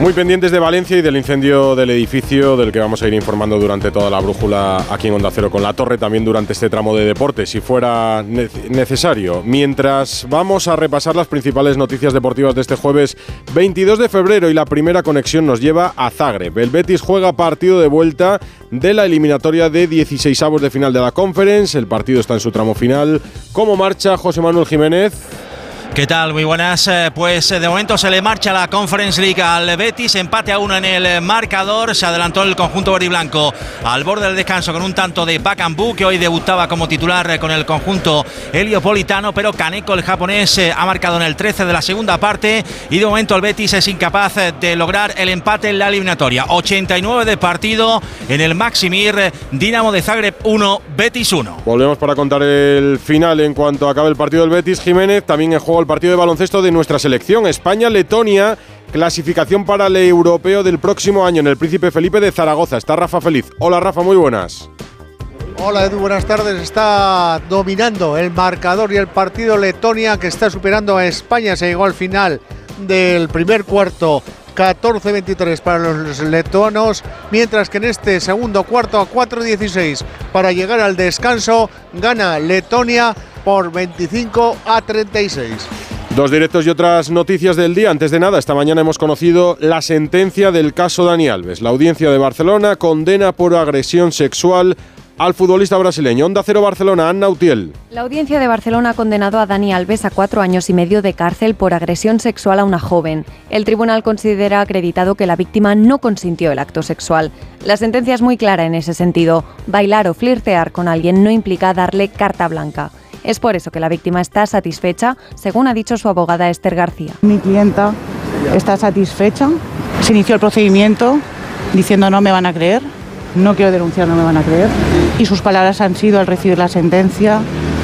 Muy pendientes de Valencia y del incendio del edificio del que vamos a ir informando durante toda la brújula aquí en Onda Cero con la torre, también durante este tramo de deporte, si fuera necesario. Mientras vamos a repasar las principales noticias deportivas de este jueves 22 de febrero y la primera conexión nos lleva a Zagreb. El Betis juega partido de vuelta de la eliminatoria de 16 avos de final de la Conference. El partido está en su tramo final. ¿Cómo marcha José Manuel Jiménez? ¿Qué tal? Muy buenas. Eh, pues eh, de momento se le marcha la Conference League al Betis, empate a uno en el marcador. Se adelantó el conjunto verde y blanco al borde del descanso con un tanto de Bakambu, que hoy debutaba como titular eh, con el conjunto heliopolitano, pero Kaneko, el japonés, ha marcado en el 13 de la segunda parte y de momento el Betis es incapaz de lograr el empate en la eliminatoria. 89 de partido en el Maximir, Dinamo de Zagreb 1, Betis 1. Volvemos para contar el final en cuanto acabe el partido del Betis. Jiménez también en juego el partido de baloncesto de nuestra selección. España-Letonia, clasificación para el europeo del próximo año en el Príncipe Felipe de Zaragoza. Está Rafa Feliz. Hola Rafa, muy buenas. Hola Edu, buenas tardes. Está dominando el marcador y el partido Letonia que está superando a España. Se llegó al final del primer cuarto 14-23 para los letonos, mientras que en este segundo cuarto a 4-16 para llegar al descanso gana Letonia por 25 a 36. Dos directos y otras noticias del día. Antes de nada, esta mañana hemos conocido la sentencia del caso Dani Alves. La audiencia de Barcelona condena por agresión sexual al futbolista brasileño. Onda Cero Barcelona, Anna Utiel. La audiencia de Barcelona ha condenado a Dani Alves a cuatro años y medio de cárcel por agresión sexual a una joven. El tribunal considera acreditado que la víctima no consintió el acto sexual. La sentencia es muy clara en ese sentido. Bailar o flirtear con alguien no implica darle carta blanca. Es por eso que la víctima está satisfecha, según ha dicho su abogada Esther García. Mi clienta está satisfecha. Se inició el procedimiento diciendo no me van a creer, no quiero denunciar, no me van a creer. Y sus palabras han sido al recibir la sentencia,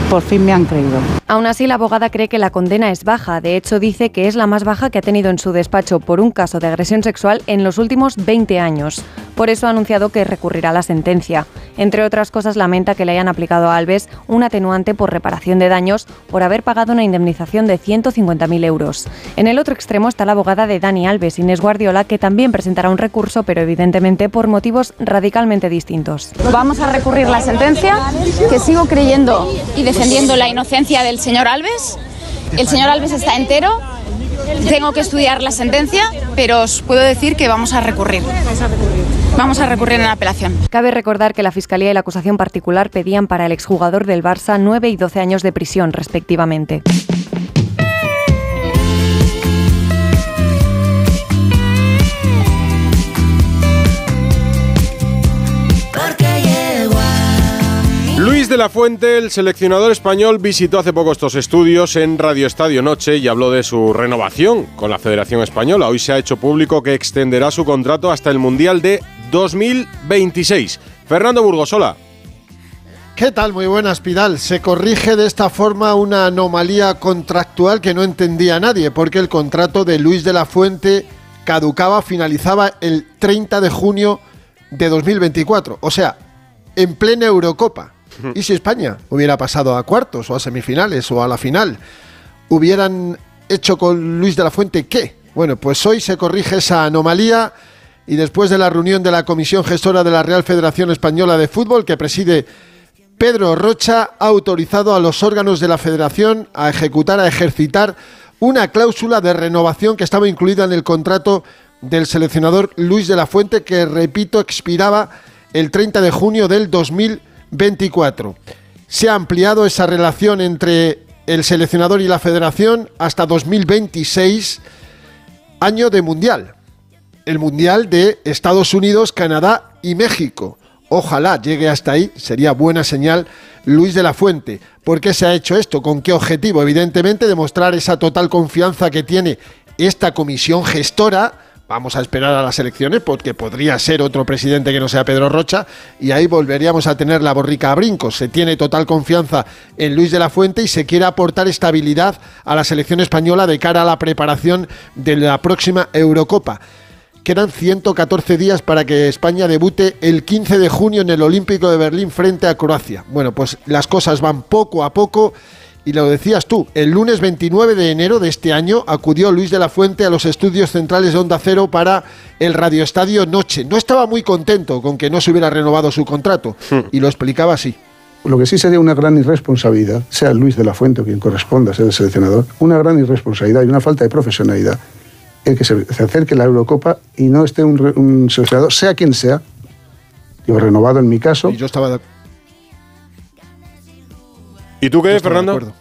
por fin me han creído. Aún así, la abogada cree que la condena es baja. De hecho, dice que es la más baja que ha tenido en su despacho por un caso de agresión sexual en los últimos 20 años. Por eso ha anunciado que recurrirá la sentencia. Entre otras cosas, lamenta que le hayan aplicado a Alves un atenuante por reparación de daños por haber pagado una indemnización de 150.000 euros. En el otro extremo está la abogada de Dani Alves, Inés Guardiola, que también presentará un recurso, pero evidentemente por motivos radicalmente distintos. Vamos a recurrir la sentencia, que sigo creyendo y defendiendo la inocencia del señor Alves. El señor Alves está entero. Tengo que estudiar la sentencia, pero os puedo decir que vamos a recurrir. Vamos a recurrir en la apelación. Cabe recordar que la Fiscalía y la acusación particular pedían para el exjugador del Barça 9 y 12 años de prisión, respectivamente. Luis de la Fuente, el seleccionador español, visitó hace poco estos estudios en Radio Estadio Noche y habló de su renovación con la Federación Española. Hoy se ha hecho público que extenderá su contrato hasta el Mundial de 2026. Fernando Burgosola. ¿Qué tal? Muy buenas, Pidal. Se corrige de esta forma una anomalía contractual que no entendía nadie, porque el contrato de Luis de la Fuente caducaba, finalizaba el 30 de junio de 2024, o sea, en plena Eurocopa. ¿Y si España hubiera pasado a cuartos o a semifinales o a la final? ¿Hubieran hecho con Luis de la Fuente qué? Bueno, pues hoy se corrige esa anomalía y después de la reunión de la Comisión Gestora de la Real Federación Española de Fútbol que preside Pedro Rocha, ha autorizado a los órganos de la Federación a ejecutar, a ejercitar una cláusula de renovación que estaba incluida en el contrato del seleccionador Luis de la Fuente que, repito, expiraba el 30 de junio del 2020. 24. Se ha ampliado esa relación entre el seleccionador y la federación hasta 2026, año de mundial. El mundial de Estados Unidos, Canadá y México. Ojalá llegue hasta ahí, sería buena señal Luis de la Fuente. ¿Por qué se ha hecho esto? ¿Con qué objetivo? Evidentemente demostrar esa total confianza que tiene esta comisión gestora Vamos a esperar a las elecciones porque podría ser otro presidente que no sea Pedro Rocha y ahí volveríamos a tener la borrica a brincos. Se tiene total confianza en Luis de la Fuente y se quiere aportar estabilidad a la selección española de cara a la preparación de la próxima Eurocopa. Quedan 114 días para que España debute el 15 de junio en el Olímpico de Berlín frente a Croacia. Bueno, pues las cosas van poco a poco Y lo decías tú, el lunes 29 de enero de este año acudió Luis de la Fuente a los estudios centrales de Onda Cero para el Radioestadio Noche. No estaba muy contento con que no se hubiera renovado su contrato y lo explicaba así. Lo que sí sería una gran irresponsabilidad, sea Luis de la Fuente o quien corresponda ser el seleccionador, una gran irresponsabilidad y una falta de profesionalidad el que se, acerque la Eurocopa y no esté un, un seleccionador, sea quien sea, digo, renovado en mi caso. Y yo estaba de ¿Y tú qué, Yo Fernando? acuerdo.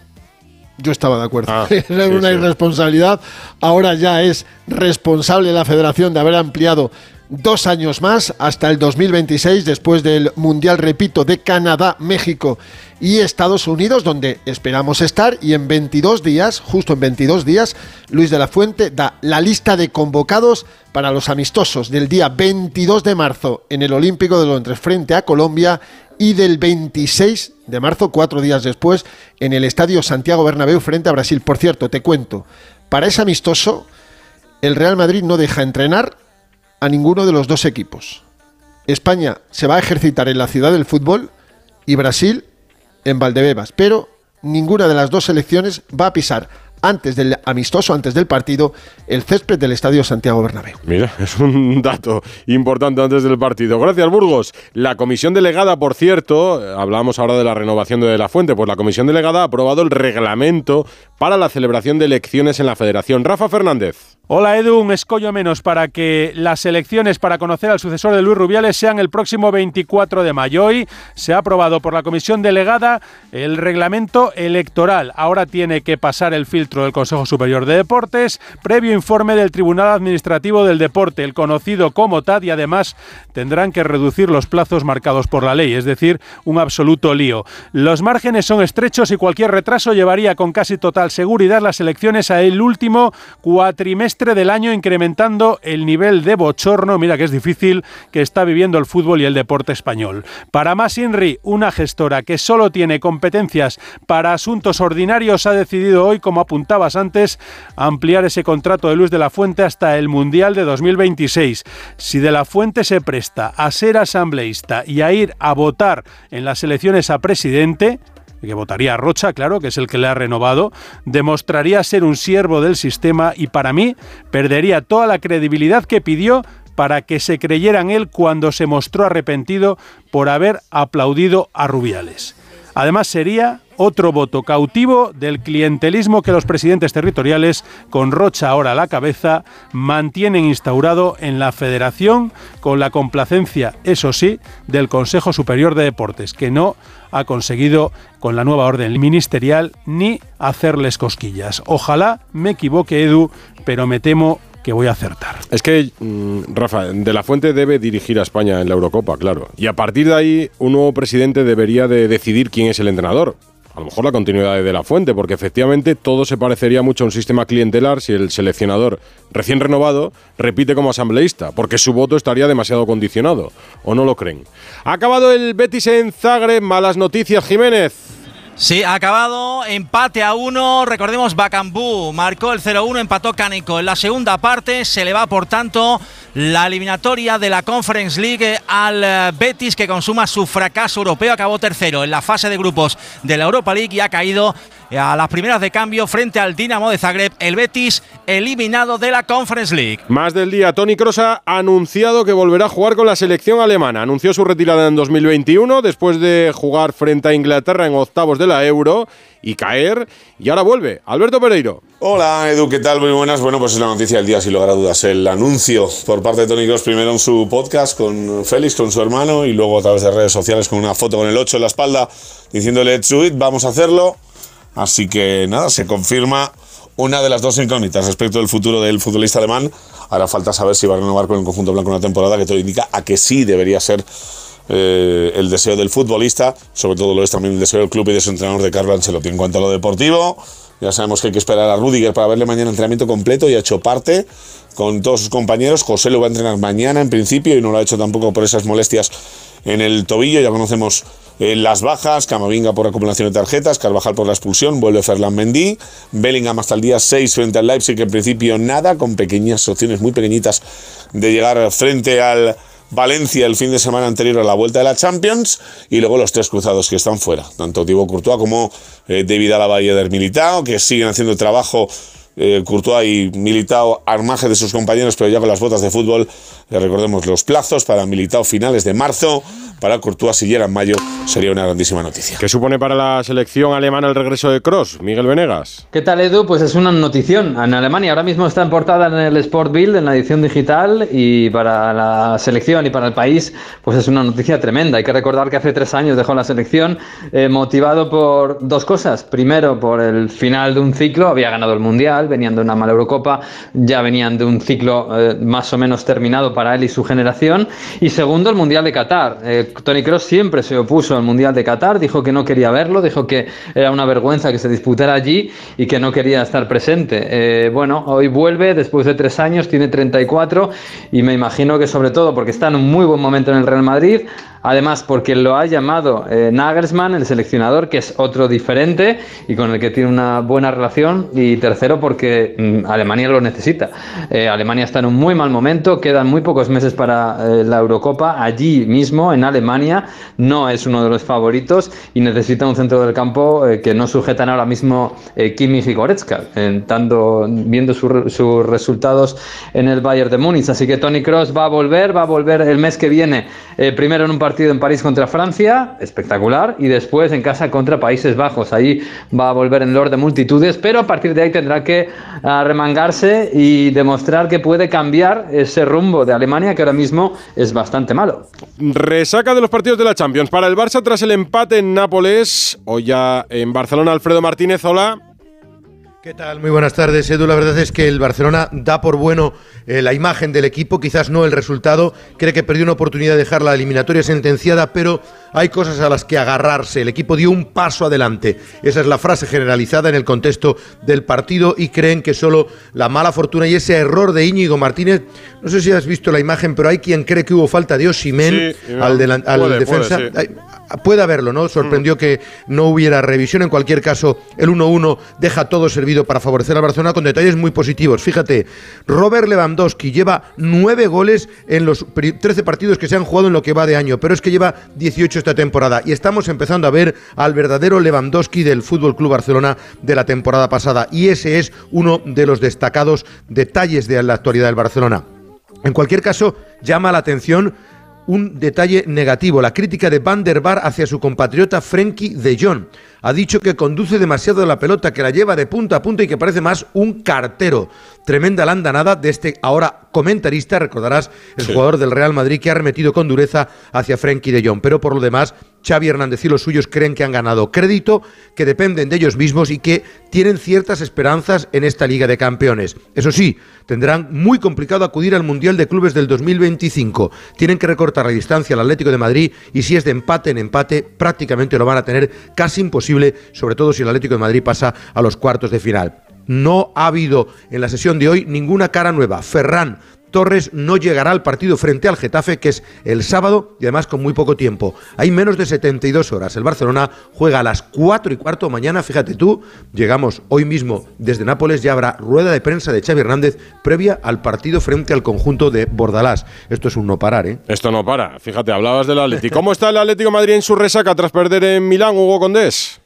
Yo estaba de acuerdo. Ah, Era sí, una sí. irresponsabilidad. Ahora ya es responsable la federación de haber ampliado dos años más hasta el 2026, después del Mundial, repito, de Canadá, México y Estados Unidos, donde esperamos estar. Y en 22 días, justo en 22 días, Luis de la Fuente da la lista de convocados para los amistosos del día 22 de marzo en el Olímpico de Londres frente a Colombia y del 26 de marzo, cuatro días después, en el Estadio Santiago Bernabéu frente a Brasil. Por cierto, te cuento, para ese amistoso, el Real Madrid no deja entrenar a ninguno de los dos equipos. España se va a ejercitar en la ciudad del fútbol y Brasil en Valdebebas, pero ninguna de las dos selecciones va a pisar antes del amistoso, antes del partido, el césped del Estadio Santiago Bernabéu. Mira, es un dato importante antes del partido. Gracias, Burgos. La comisión delegada, por cierto, hablábamos ahora de la renovación de la fuente, pues la comisión delegada ha aprobado el reglamento para la celebración de elecciones en la federación. Rafa Fernández. Hola Edu, un escollo menos para que las elecciones para conocer al sucesor de Luis Rubiales sean el próximo 24 de mayo. Hoy se ha aprobado por la comisión delegada el reglamento electoral. Ahora tiene que pasar el filtro del Consejo Superior de Deportes, previo informe del Tribunal Administrativo del Deporte, el conocido como TAD, y además tendrán que reducir los plazos marcados por la ley, es decir, un absoluto lío. Los márgenes son estrechos y cualquier retraso llevaría con casi total seguridad las elecciones a el último cuatrimestre del año, incrementando el nivel de bochorno, mira que es difícil, que está viviendo el fútbol y el deporte español. Para más Inri, una gestora que solo tiene competencias para asuntos ordinarios, ha decidido hoy, como apuntabas antes, ampliar ese contrato de Luis de la Fuente hasta el Mundial de 2026. Si de la Fuente se presta a ser asambleísta y a ir a votar en las elecciones a presidente, que votaría a Rocha, claro, que es el que le ha renovado, demostraría ser un siervo del sistema y para mí perdería toda la credibilidad que pidió para que se creyera en él cuando se mostró arrepentido por haber aplaudido a Rubiales. Además sería otro voto cautivo del clientelismo que los presidentes territoriales, con Rocha ahora a la cabeza, mantienen instaurado en la federación con la complacencia, eso sí, del Consejo Superior de Deportes, que no ha conseguido con la nueva orden ministerial ni hacerles cosquillas. Ojalá me equivoque Edu, pero me temo que voy a acertar. Es que, mm, Rafa, De La Fuente debe dirigir a España en la Eurocopa, claro. Y a partir de ahí, un nuevo presidente debería de decidir quién es el entrenador. A lo mejor la continuidad de La Fuente, porque efectivamente todo se parecería mucho a un sistema clientelar si el seleccionador recién renovado repite como asambleísta, porque su voto estaría demasiado condicionado. ¿O no lo creen? Ha acabado el Betis en Zagreb. Malas noticias, Jiménez. Sí, ha acabado empate a uno. Recordemos, Bacambú marcó el 0-1, empató Cánico. En la segunda parte se le va, por tanto, la eliminatoria de la Conference League al eh, Betis, que consuma su fracaso europeo. Acabó tercero en la fase de grupos de la Europa League y ha caído a las primeras de cambio frente al Dinamo de Zagreb. El Betis eliminado de la Conference League. Más del día, Tony Kroos ha anunciado que volverá a jugar con la selección alemana. Anunció su retirada en 2021 después de jugar frente a Inglaterra en octavos de la Euro y caer. Y ahora vuelve. Alberto Pereiro. Hola Edu, ¿qué tal? Muy buenas. Bueno, pues es la noticia del día, sin lugar a dudas. El anuncio por parte de Tony Cross, primero en su podcast con Félix, con su hermano, y luego a través de redes sociales con una foto con el 8 en la espalda, diciéndole, "Do it, vamos a hacerlo. Así que nada, se confirma una de las dos incógnitas respecto del futuro del futbolista alemán. Ahora falta saber si va a renovar con el conjunto blanco una temporada que todo indica a que sí debería ser eh, el deseo del futbolista, sobre todo lo es también el deseo del club y de su entrenador de Carlo Ancelotti. En cuanto a lo deportivo, ya sabemos que hay que esperar a Rudiger para verle mañana entrenamiento completo y ha hecho parte con todos sus compañeros. José lo va a entrenar mañana en principio y no lo ha hecho tampoco por esas molestias en el tobillo. Ya conocemos eh, las bajas, Camavinga por acumulación de tarjetas, Carvajal por la expulsión, vuelve Ferland Mendy, Bellingham hasta el día 6 frente al Leipzig, en principio nada, con pequeñas opciones muy pequeñitas de llegar frente al Valencia el fin de semana anterior a la vuelta de la Champions y luego los tres cruzados que están fuera, tanto Thibaut Courtois como eh, David Alaba y Eder Militao, que siguen haciendo trabajo eh, Courtois y Militao al margen de sus compañeros, pero ya con las botas de fútbol. Eh, recordemos los plazos para Militao finales de marzo, para Courtois si llega en mayo, sería una grandísima noticia. ¿Qué supone para la selección alemana el regreso de Cross, Miguel Venegas? ¿Qué tal, Edu? Pues es una notición. En Alemania ahora mismo está en portada en el Sport Bild, en la edición digital, y para la selección y para el país, pues es una noticia tremenda. Hay que recordar que hace tres años dejó la selección eh, motivado por dos cosas. Primero, por el final de un ciclo, había ganado el Mundial, venían de una mala Eurocopa, ya venían de un ciclo eh, más o menos terminado para él y su generación. Y segundo, el Mundial de Qatar. Eh, Tony Cross siempre se opuso al Mundial de Qatar, dijo que no quería verlo, dijo que era una vergüenza que se disputara allí y que no quería estar presente. Eh, bueno, hoy vuelve después de tres años, tiene 34 y me imagino que sobre todo porque está en un muy buen momento en el Real Madrid, Además, porque lo ha llamado eh, Nagelsmann, el seleccionador, que es otro diferente y con el que tiene una buena relación. Y tercero, porque mm, Alemania lo necesita. Eh, Alemania está en un muy mal momento, quedan muy pocos meses para eh, la Eurocopa. Allí mismo, en Alemania, no es uno de los favoritos y necesita un centro del campo que no sujetan ahora mismo Kimmich y Goretzka, dando, viendo sus resultados en el Bayern de Múnich. Así que Tony Cross va a volver, va a volver el mes que viene, primero en un partido partido en París contra Francia, espectacular, y después en casa contra Países Bajos. Ahí va a volver en Lord de multitudes, pero a partir de ahí tendrá que ah, remangarse y demostrar que puede cambiar ese rumbo de Alemania, que ahora mismo es bastante malo. Resaca de los partidos de la Champions para el Barça tras el empate en Nápoles. Hoy ya en Barcelona, Alfredo Martínez, hola. ¿Qué tal? Muy buenas tardes, Edu. La verdad es que el Barcelona da por bueno eh, la imagen del equipo, quizás no el resultado. Cree que perdió una oportunidad de dejar la eliminatoria sentenciada, pero hay cosas a las que agarrarse. El equipo dio un paso adelante. Esa es la frase generalizada en el contexto del partido y creen que solo la mala fortuna y ese error de Íñigo Martínez, no sé si has visto la imagen, pero hay quien cree que hubo falta de Osimen al, defensa. Puede, haberlo, ¿no? Sorprendió mm. que no hubiera revisión. En cualquier caso, el 1-1 deja todo servido para favorecer al Barcelona con detalles muy positivos. Fíjate, Robert Lewandowski lleva nueve goles en los 13 partidos que se han jugado en lo que va de año, pero es que lleva 18 esta temporada y estamos empezando a ver al verdadero Lewandowski del Fútbol Club Barcelona de la temporada pasada y ese es uno de los destacados detalles de la actualidad del Barcelona. En cualquier caso, llama la atención un detalle negativo, la crítica de Van der Bar hacia su compatriota Frenkie de Jong ha dicho que conduce demasiado la pelota, que la lleva de punta a punta y que parece más un cartero. Tremenda la andanada de este ahora comentarista, recordarás, el jugador del Real Madrid que ha remetido con dureza hacia Frenkie de Jong. Pero por lo demás, Xavi Hernández y los suyos creen que han ganado crédito, que dependen de ellos mismos y que tienen ciertas esperanzas en esta Liga de Campeones. Eso sí, tendrán muy complicado acudir al Mundial de Clubes del 2025. Tienen que recortar la distancia al Atlético de Madrid y si es de empate en empate, prácticamente lo van a tener casi imposible sobre todo si el Atlético de Madrid pasa a los cuartos de final. No ha habido en la sesión de hoy ninguna cara nueva. Ferran Torres no llegará al partido frente al Getafe, que es el sábado y además con muy poco tiempo. Hay menos de 72 horas. El Barcelona juega a las 4 y cuarto mañana. Fíjate tú, llegamos hoy mismo desde Nápoles. Ya habrá rueda de prensa de Xavi Hernández previa al partido frente al conjunto de Bordalás. Esto es un no parar, ¿eh? Esto no para. Fíjate, hablabas del Atlético. ¿Cómo está el Atlético Madrid en su resaca tras perder en Milán, Hugo Condés?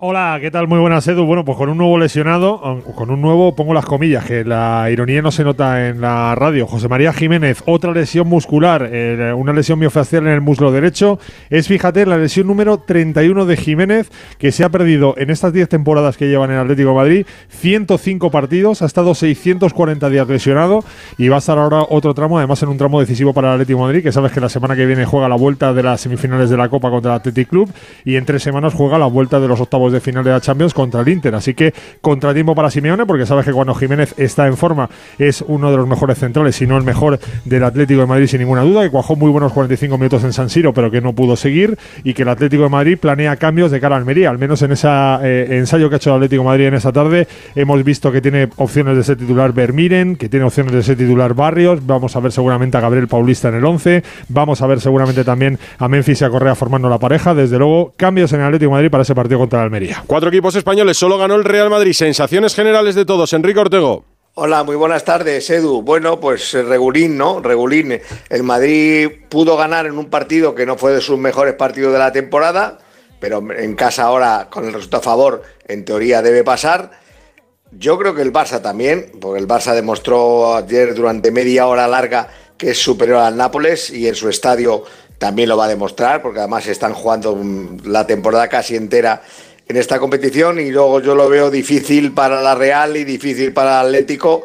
Hola, ¿qué tal? Muy buenas, Edu. Bueno, pues con un nuevo lesionado, con un nuevo, pongo las comillas, que la ironía no se nota en la radio. José María Jiménez, otra lesión muscular, una lesión miofascial en el muslo derecho. Es, fíjate, la lesión número 31 de Jiménez, que se ha perdido en estas 10 temporadas que lleva en Atlético de Madrid, 105 partidos, ha estado 640 días lesionado y va a estar ahora otro tramo, además en un tramo decisivo para el Atlético Madrid, que sabes que la semana que viene juega la vuelta de las semifinales de la Copa contra el Athletic Club y en tres semanas juega la vuelta de los octavos de final de la Champions contra el Inter. Así que contratiempo para Simeone, porque sabes que cuando Jiménez está en forma es uno de los mejores centrales, si no el mejor del Atlético de Madrid sin ninguna duda, que cuajó muy buenos 45 minutos en San Siro, pero que no pudo seguir, y que el Atlético de Madrid planea cambios de cara a Almería. Al menos en ese eh, ensayo que ha hecho el Atlético de Madrid en esta tarde, hemos visto que tiene opciones de ser titular Vermiren, que tiene opciones de ser titular Barrios. Vamos a ver seguramente a Gabriel Paulista en el 11. Vamos a ver seguramente también a Memphis y a Correa formando la pareja. Desde luego, cambios en el Atlético de Madrid para ese partido contra el Almería. Cuatro equipos españoles, solo ganó el Real Madrid. Sensaciones generales de todos. Enrique Ortego. Hola, muy buenas tardes, Edu. Bueno, pues eh, regulín, ¿no? Regulín. El Madrid pudo ganar en un partido que no fue de sus mejores partidos de la temporada, pero en casa ahora, con el resultado a favor, en teoría debe pasar. Yo creo que el Barça también, porque el Barça demostró ayer durante media hora larga que es superior al Nápoles y en su estadio también lo va a demostrar, porque además están jugando la temporada casi entera en esta competición y luego yo lo veo difícil para la Real y difícil para el Atlético,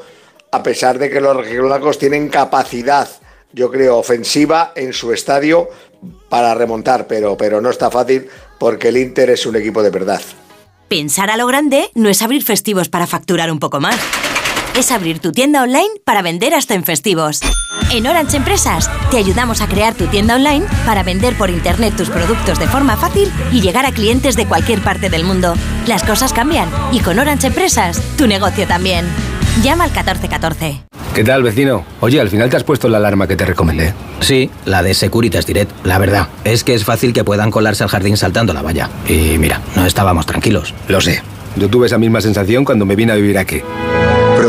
a pesar de que los rojiblancos tienen capacidad, yo creo, ofensiva en su estadio para remontar, pero, pero no está fácil porque el Inter es un equipo de verdad. Pensar a lo grande no es abrir festivos para facturar un poco más. Es abrir tu tienda online para vender hasta en festivos. En Orange Empresas te ayudamos a crear tu tienda online para vender por internet tus productos de forma fácil y llegar a clientes de cualquier parte del mundo. Las cosas cambian y con Orange Empresas tu negocio también. Llama al 1414. ¿Qué tal, vecino? Oye, al final te has puesto la alarma que te recomendé. Sí, la de Securitas Direct. La verdad, es que es fácil que puedan colarse al jardín saltando la valla. Y mira, no estábamos tranquilos. Lo sé. Yo tuve esa misma sensación cuando me vine a vivir aquí.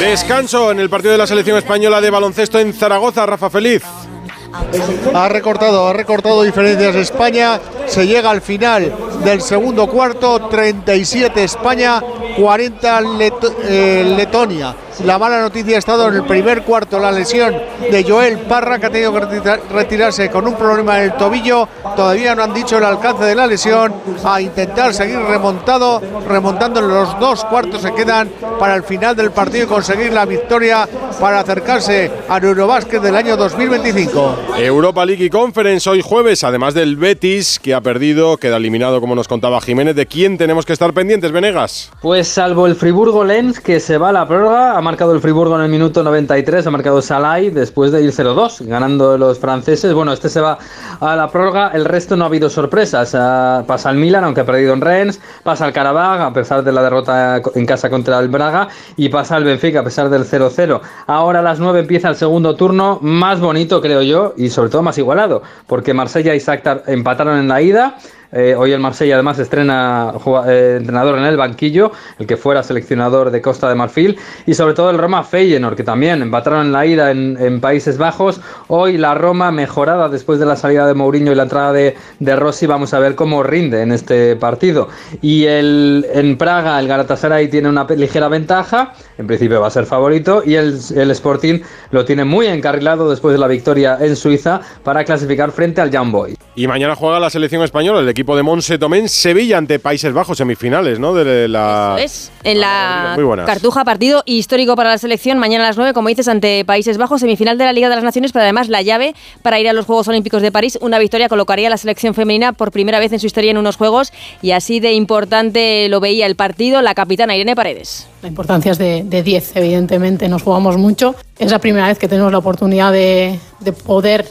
Descanso en el partido de la selección española de baloncesto en Zaragoza, Rafa Feliz. Ha recortado, ha recortado diferencias España. Se llega al final del segundo cuarto, 37 España, 40 eh, Letonia. La mala noticia ha estado en el primer cuarto, la lesión de Joel Parra, que ha tenido que retirarse con un problema en el tobillo. Todavía no han dicho el alcance de la lesión. A intentar seguir remontado, remontando los dos cuartos se quedan para el final del partido y conseguir la victoria para acercarse al Eurobásquet del año 2025. Europa League y Conference hoy jueves, además del Betis, que ha perdido, queda eliminado, como nos contaba Jiménez. ¿De quién tenemos que estar pendientes, Venegas? Pues salvo el Friburgo-Lens, que se va a la prórroga, marcado el Friburgo en el minuto 93, ha marcado Salai después de ir 0-2, ganando los franceses. Bueno, este se va a la prórroga, el resto no ha habido sorpresas. Ah, pasa el Milan, aunque ha perdido en Rennes, pasa el Carabag, a pesar de la derrota en casa contra el Braga, y pasa el Benfica, a pesar del 0-0. Ahora a las 9 empieza el segundo turno, más bonito creo yo, y sobre todo más igualado, porque Marsella y Shakhtar empataron en la ida. Eh, hoy el Marsella además estrena eh, entrenador en el banquillo, el que fuera seleccionador de Costa de Marfil, y sobre todo el Roma Feyenoord, que también empataron en la ida en, Países Bajos. Hoy la Roma mejorada después de la salida de Mourinho y la entrada de, de Rossi, vamos a ver cómo rinde en este partido. Y el, en Praga el Galatasaray tiene una ligera ventaja, en principio va a ser favorito, y el, el Sporting lo tiene muy encarrilado después de la victoria en Suiza para clasificar frente al Young Boys. Y mañana juega la selección española, el equipo de Monse Tomé Sevilla ante Países Bajos, semifinales, ¿no? De la. es, en la Cartuja, partido histórico para la selección. Mañana a las 9, como dices, ante Países Bajos, semifinal de la Liga de las Naciones, pero además la llave para ir a los Juegos Olímpicos de París. Una victoria colocaría a la selección femenina por primera vez en su historia en unos Juegos y así de importante lo veía el partido la capitana Irene Paredes. La importancia es de 10, evidentemente. Nos jugamos mucho. Es la primera vez que tenemos la oportunidad de, de poder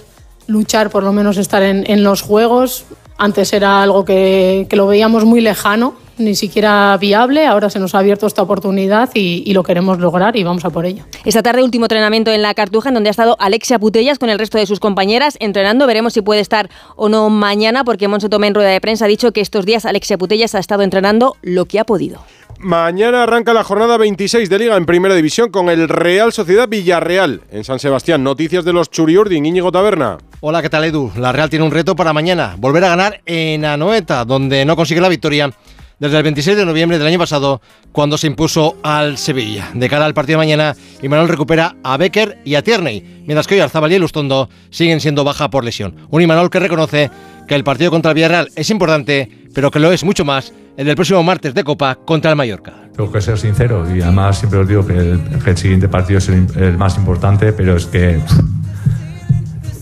luchar, por lo menos estar en, los Juegos. Antes era algo que, lo veíamos muy lejano, ni siquiera viable. Ahora se nos ha abierto esta oportunidad y, lo queremos lograr y vamos a por ello. Esta tarde último entrenamiento en la Cartuja, en donde ha estado Alexia Putellas con el resto de sus compañeras entrenando. Veremos si puede estar o no mañana, porque Monse Tomé en rueda de prensa ha dicho que estos días Alexia Putellas ha estado entrenando lo que ha podido. Mañana arranca la jornada 26 de Liga en Primera División con el Real Sociedad Villarreal en San Sebastián. Noticias de los Churiurdin, Íñigo Taberna. Hola, ¿qué tal Edu? La Real tiene un reto para mañana, volver a ganar en Anoeta, donde no consigue la victoria desde el 26 de noviembre del año pasado, cuando se impuso al Sevilla. De cara al partido de mañana, Imanol recupera a Becker y a Tierney, mientras que hoy Arzabal y Lustondo siguen siendo baja por lesión. Un Imanol que reconoce que el partido contra el Villarreal es importante, pero que lo es mucho más el del próximo martes de Copa contra el Mallorca. tengo que ser sincero y además siempre os digo que el, siguiente partido es el, más importante, pero es que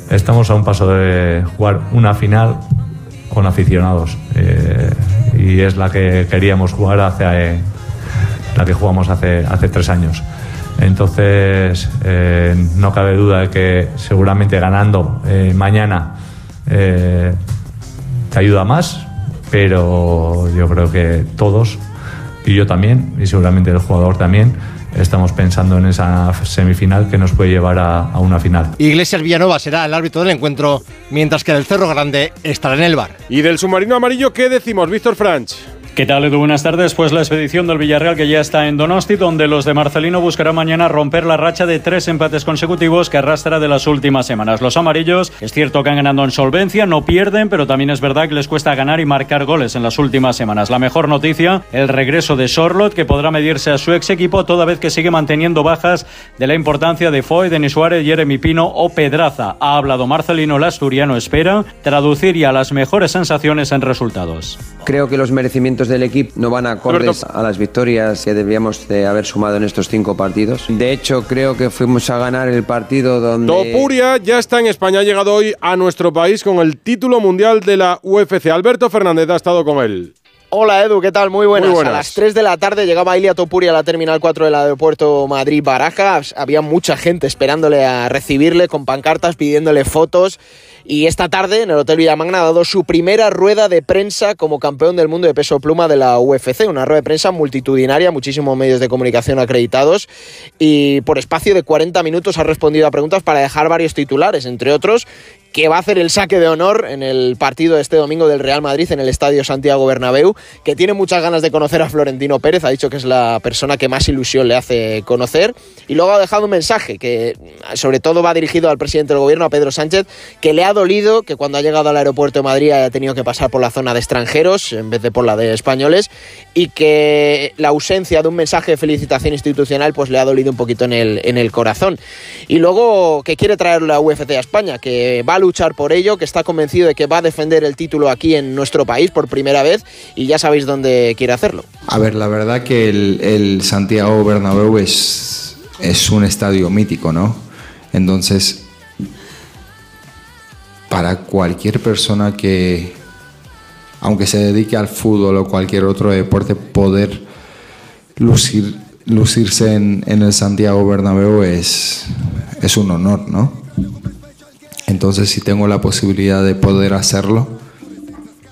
estamos a un paso de jugar una final con aficionados eh, y es la que queríamos jugar hace la que jugamos hace, hace tres años. Entonces, eh, no cabe duda de que seguramente ganando eh, mañana eh, te ayuda más, pero yo creo que todos, y yo también, y seguramente el jugador también, estamos pensando en esa semifinal que nos puede llevar a, a una final. Iglesias Villanova será el árbitro del encuentro, mientras que del Cerro Grande estará en el bar. ¿Y del submarino amarillo qué decimos, Víctor Franch? ¿Qué tal, Edu? Buenas tardes. Pues la expedición del Villarreal que ya está en Donosti, donde los de Marcelino buscarán mañana romper la racha de tres empates consecutivos que arrastra de las últimas semanas. Los amarillos, es cierto que han ganado en solvencia, no pierden, pero también es verdad que les cuesta ganar y marcar goles en las últimas semanas. La mejor noticia, el regreso de Sorlot, que podrá medirse a su ex equipo toda vez que sigue manteniendo bajas de la importancia de Foy, Denis Suárez, Jeremy Pino o Pedraza. Ha hablado Marcelino, el asturiano espera traducir ya las mejores sensaciones en resultados. Creo que los merecimientos del equipo no van acordes a las victorias que debíamos de haber sumado en estos cinco partidos. De hecho, creo que fuimos a ganar el partido donde... Topuria ya está en España, ha llegado hoy a nuestro país con el título mundial de la UFC. Alberto Fernández ha estado con él. Hola Edu, ¿qué tal? Muy buenas. Muy buenas. A las 3 de la tarde llegaba Ilia Topuri a la Terminal 4 del aeropuerto Madrid-Baraja. Había mucha gente esperándole a recibirle con pancartas pidiéndole fotos. Y esta tarde en el Hotel Villamagna ha dado su primera rueda de prensa como campeón del mundo de peso pluma de la UFC. Una rueda de prensa multitudinaria, muchísimos medios de comunicación acreditados. Y por espacio de 40 minutos ha respondido a preguntas para dejar varios titulares, entre otros que va a hacer el saque de honor en el partido este domingo del Real Madrid en el Estadio Santiago Bernabéu, que tiene muchas ganas de conocer a Florentino Pérez, ha dicho que es la persona que más ilusión le hace conocer, y luego ha dejado un mensaje que sobre todo va dirigido al presidente del gobierno, a Pedro Sánchez, que le ha dolido que cuando ha llegado al aeropuerto de Madrid haya tenido que pasar por la zona de extranjeros en vez de por la de españoles, y que la ausencia de un mensaje de felicitación institucional pues le ha dolido un poquito en el, en el corazón. Y luego que quiere traer la UFC a España, que va luchar por ello, que está convencido de que va a defender el título aquí en nuestro país por primera vez y ya sabéis dónde quiere hacerlo. A ver, la verdad que el, el Santiago Bernabéu es, es un estadio mítico, ¿no? Entonces, para cualquier persona que, aunque se dedique al fútbol o cualquier otro deporte, poder lucir, lucirse en, en el Santiago Bernabéu es, es un honor, ¿no? Entonces, si tengo la posibilidad de poder hacerlo,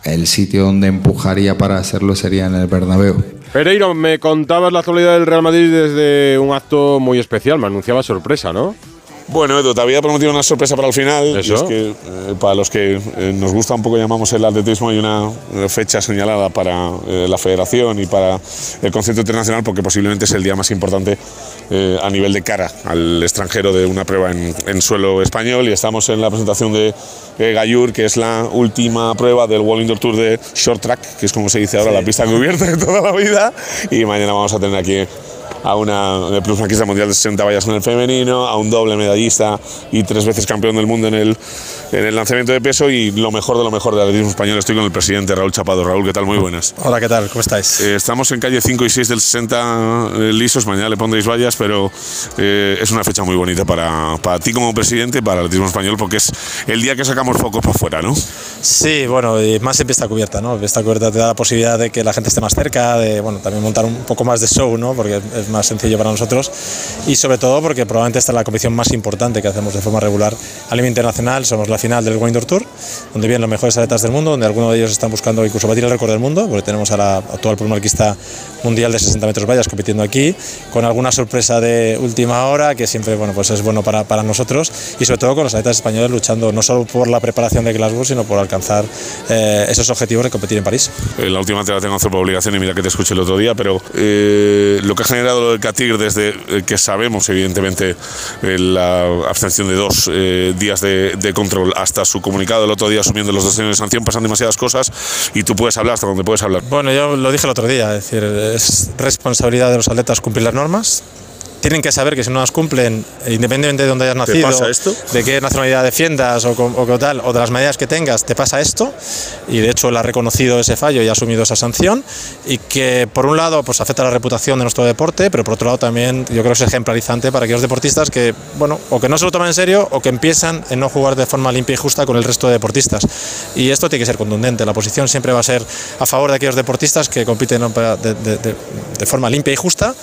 el sitio donde empujaría para hacerlo sería en el Bernabéu. Pereiro, me contabas la actualidad del Real Madrid desde un acto muy especial, me anunciaba sorpresa, ¿no? Bueno, Edu, te había prometido una sorpresa para el final. y ¿Eso? es que eh, para los que eh, nos gusta un poco, llamamos el atletismo, hay una eh, fecha señalada para eh, la federación y para el concepto internacional, porque posiblemente es el día más importante eh, a nivel de cara al extranjero de una prueba en, en suelo español. Y estamos en la presentación de eh, Gayur, que es la última prueba del World Indoor Tour de Short Track, que es como se dice ahora, la pista cubierta de toda la vida. Y mañana vamos a tener aquí a una eh, plusmarquista mundial de 60 vallas en el femenino, a un doble medallista y tres veces campeón del mundo en el, en el lanzamiento de peso y lo mejor de lo mejor del atletismo español. Estoy con el presidente Raúl Chapado. Raúl, ¿qué tal? Muy buenas. Hola, ¿qué tal? ¿Cómo estáis? Eh, estamos en calle 5 y 6 del 60 eh, lisos, mañana le pondréis vallas, pero eh, es una fecha muy bonita para, para ti como presidente y para el atletismo español porque es el día que sacamos focos para afuera, ¿no? Sí, bueno, y más en pista cubierta, ¿no? Pista cubierta te da la posibilidad de que la gente esté más cerca, de, bueno, también montar un poco más de show, ¿no? Porque es más sencillo para nosotros y sobre todo porque probablemente esta es la competición más importante que hacemos de forma regular a nivel internacional. Somos la final del World Indoor Tour, donde vienen los mejores atletas del mundo, donde algunos de ellos están buscando incluso batir el récord del mundo, porque tenemos a la actual plusmarquista mundial de 60 metros vallas compitiendo aquí, con alguna sorpresa de última hora que siempre, bueno, pues es bueno para, para nosotros y sobre todo con los atletas españoles luchando no solo por la preparación de Glasgow, sino por alcanzar eh, esos objetivos de competir en París. Eh, la última te la tengo hacer por obligación y mira que te escuché el otro día, pero eh, lo que ha generado del Catir desde eh, que sabemos, evidentemente, eh, la abstención de dos eh, días de, de control hasta su comunicado el otro día asumiendo los dos años de sanción, pasan demasiadas cosas y tú puedes hablar hasta donde puedes hablar. Bueno, yo lo dije el otro día, es decir, es responsabilidad de los atletas cumplir las normas. Tienen que saber que si no las cumplen, independientemente de dónde hayas nacido, pasa esto? de qué nacionalidad defiendas o, o tal, o de las medidas que tengas, te pasa esto. Y de hecho él ha reconocido ese fallo y ha asumido esa sanción. Y que por un lado pues afecta a la reputación de nuestro deporte, pero por otro lado también yo creo que es ejemplarizante para aquellos deportistas que, bueno, o que no se lo toman en serio o que empiezan en no jugar de forma limpia y justa con el resto de deportistas. Y esto tiene que ser contundente. La posición siempre va a ser a favor de aquellos deportistas que compiten de, de- de- de forma limpia y justa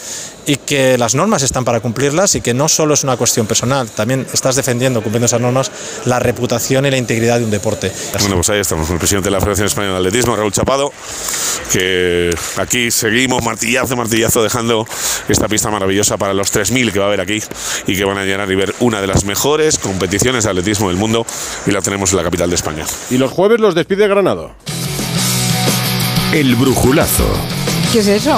y que las normas están para cumplirlas y que no solo es una cuestión personal, también estás defendiendo, cumpliendo esas normas, la reputación y la integridad de un deporte. Bueno, pues ahí estamos con el presidente de la Federación Española de Atletismo, Raúl Chapado, que aquí seguimos martillazo, martillazo, dejando esta pista maravillosa para los 3.000 que va a haber aquí y que van a llenar y ver una de las mejores competiciones de atletismo del mundo y la tenemos en la capital de España. Y los jueves los despide Granado. El brujulazo ¿Qué es eso?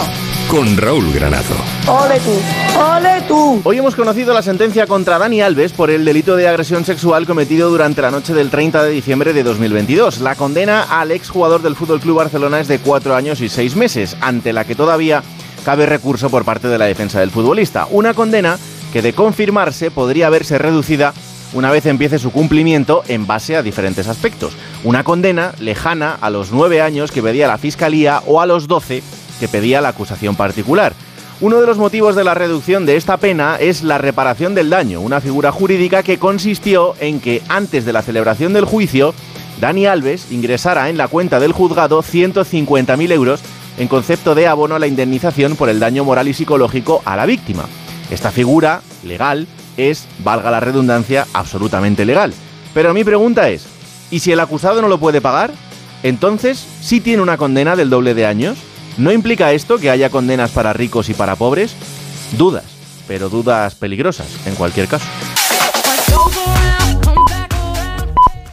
Con Raúl Granado. ¡Ole tú! ¡Ole tú! Hoy hemos conocido la sentencia contra Dani Alves por el delito de agresión sexual cometido durante la noche del 30 de diciembre de 2022. La condena al exjugador del Fútbol Club Barcelona es de cuatro años y seis meses, ante la que todavía cabe recurso por parte de la defensa del futbolista. Una condena que, de confirmarse, podría verse reducida una vez empiece su cumplimiento en base a diferentes aspectos. Una condena lejana a los nueve años que pedía la Fiscalía o a los doce que pedía la acusación particular. Uno de los motivos de la reducción de esta pena es la reparación del daño, una figura jurídica que consistió en que antes de la celebración del juicio, Dani Alves ingresara en la cuenta del juzgado 150.000 euros en concepto de abono a la indemnización por el daño moral y psicológico a la víctima. Esta figura legal es, valga la redundancia, absolutamente legal. Pero mi pregunta es, ¿y si el acusado no lo puede pagar? Entonces, ¿sí tiene una condena del doble de años? ¿No implica esto que haya condenas para ricos y para pobres? Dudas, pero dudas peligrosas, en cualquier caso.